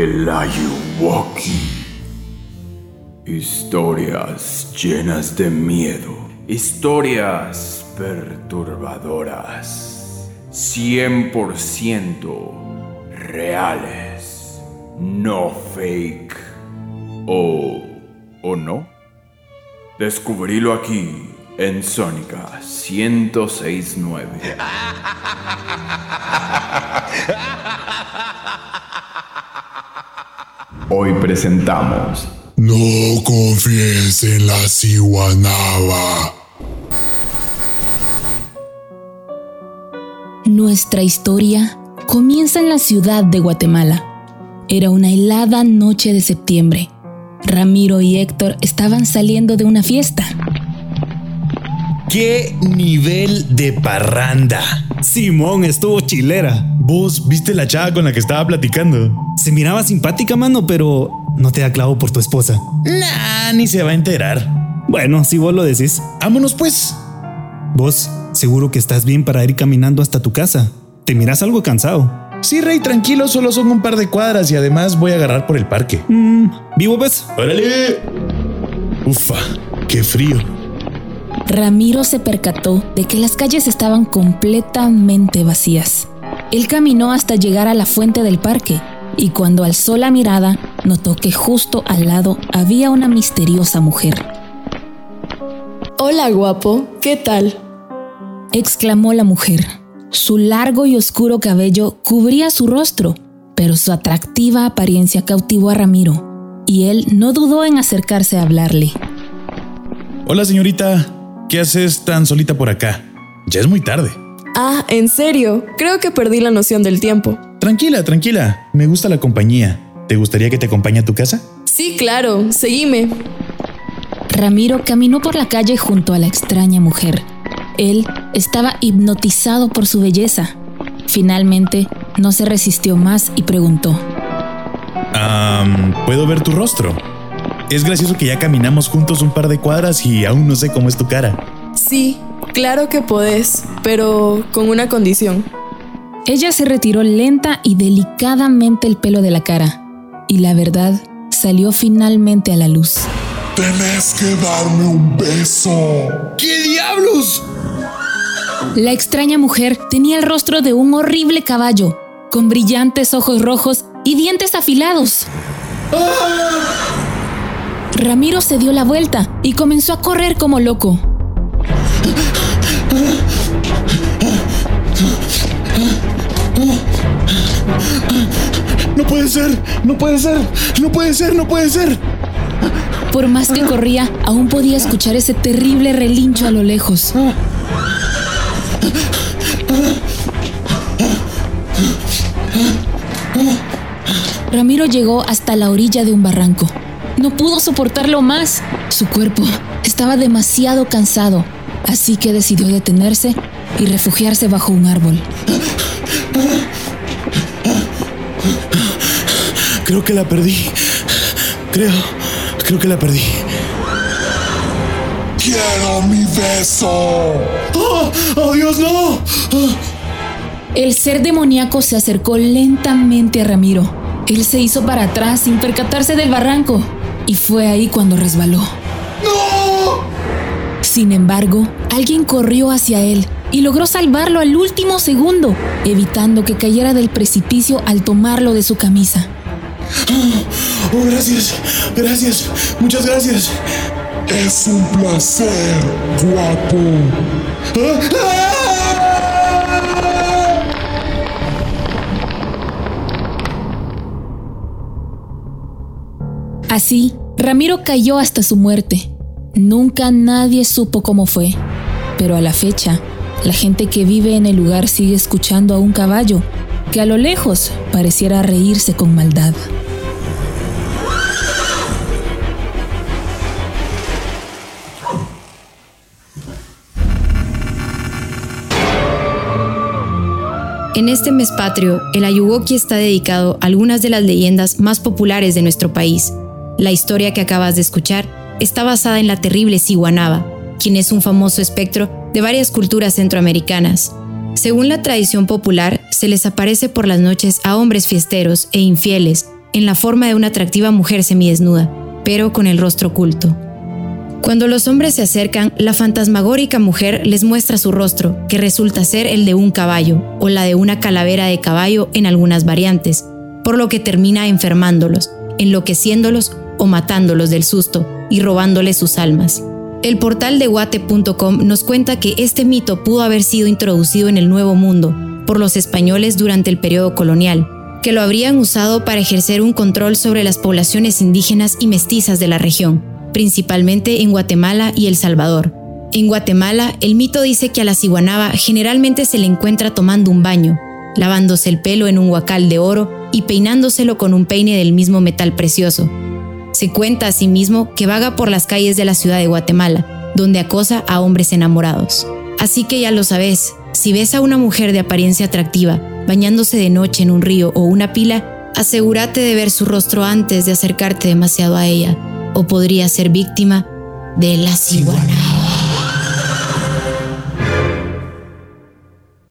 El Ayuwoki. Historias llenas de miedo. Historias perturbadoras. 100% reales. No fake. ¿O, o no? Descubrílo aquí en Sónica 1069. Hoy presentamos No confíes en la ciguanaba. Nuestra historia comienza en la ciudad de Guatemala. Era una helada noche de septiembre. Ramiro y Héctor estaban saliendo de una fiesta. ¡Qué nivel de parranda! Simón estuvo chilera. ¿Vos viste la chava con la que estaba platicando? Se miraba simpática, mano, pero no te da clavo por tu esposa. Nah, ni se va a enterar. Bueno, si vos lo decís. Vámonos pues. Vos, seguro que estás bien para ir caminando hasta tu casa. Te miras algo cansado. Sí, Rey, tranquilo, solo son un par de cuadras y además voy a agarrar por el parque. Mm, ¿Vivo ves? ¡Órale! Ufa, qué frío. Ramiro se percató de que las calles estaban completamente vacías. Él caminó hasta llegar a la fuente del parque y cuando alzó la mirada notó que justo al lado había una misteriosa mujer. Hola guapo, ¿qué tal? exclamó la mujer. Su largo y oscuro cabello cubría su rostro, pero su atractiva apariencia cautivó a Ramiro, y él no dudó en acercarse a hablarle. Hola, señorita. ¿Qué haces tan solita por acá? Ya es muy tarde. Ah, ¿en serio? Creo que perdí la noción del tiempo. Tranquila, tranquila. Me gusta la compañía. ¿Te gustaría que te acompañe a tu casa? Sí, claro, seguime. Ramiro caminó por la calle junto a la extraña mujer. Él estaba hipnotizado por su belleza. Finalmente, no se resistió más y preguntó. Am, ¿Puedo ver tu rostro? Es gracioso que ya caminamos juntos un par de cuadras y aún no sé cómo es tu cara. Sí, claro que podés, pero con una condición. Ella se retiró lenta y delicadamente el pelo de la cara, y la verdad salió finalmente a la luz. Tenés que darme un beso. ¿Qué diablos? La extraña mujer tenía el rostro de un horrible caballo, con brillantes ojos rojos y dientes afilados. Ramiro se dio la vuelta y comenzó a correr como loco. No puede ser, no puede ser, no puede ser, no puede ser. Por más que corría, aún podía escuchar ese terrible relincho a lo lejos. Ramiro llegó hasta la orilla de un barranco. No pudo soportarlo más. Su cuerpo estaba demasiado cansado, así que decidió detenerse y refugiarse bajo un árbol. Creo que la perdí. Creo, creo que la perdí. Quiero mi beso. ¡Oh, oh Dios, no! El ser demoníaco se acercó lentamente a Ramiro. Él se hizo para atrás sin percatarse del barranco y fue ahí cuando resbaló. Sin embargo, alguien corrió hacia él y logró salvarlo al último segundo, evitando que cayera del precipicio al tomarlo de su camisa. Oh, gracias, gracias, muchas gracias. Es un placer, guapo. Así, Ramiro cayó hasta su muerte. Nunca nadie supo cómo fue, pero a la fecha, la gente que vive en el lugar sigue escuchando a un caballo que a lo lejos pareciera reírse con maldad. En este mes patrio, el Ayuwoki está dedicado a algunas de las leyendas más populares de nuestro país. La historia que acabas de escuchar está basada en la terrible Siwanaba, quien es un famoso espectro de varias culturas centroamericanas. Según la tradición popular, se les aparece por las noches a hombres fiesteros e infieles, en la forma de una atractiva mujer semidesnuda, pero con el rostro oculto. Cuando los hombres se acercan, la fantasmagórica mujer les muestra su rostro, que resulta ser el de un caballo o la de una calavera de caballo en algunas variantes, por lo que termina enfermándolos, enloqueciéndolos o matándolos del susto y robándoles sus almas. El portal de guate.com nos cuenta que este mito pudo haber sido introducido en el Nuevo Mundo por los españoles durante el periodo colonial, que lo habrían usado para ejercer un control sobre las poblaciones indígenas y mestizas de la región, principalmente en Guatemala y El Salvador. En Guatemala, el mito dice que a la ciguanaba generalmente se le encuentra tomando un baño, lavándose el pelo en un huacal de oro y peinándoselo con un peine del mismo metal precioso. Se cuenta asimismo que vaga por las calles de la ciudad de Guatemala, donde acosa a hombres enamorados. Así que ya lo sabes, si ves a una mujer de apariencia atractiva bañándose de noche en un río o una pila, asegúrate de ver su rostro antes de acercarte demasiado a ella, o podría ser víctima de la ciguana.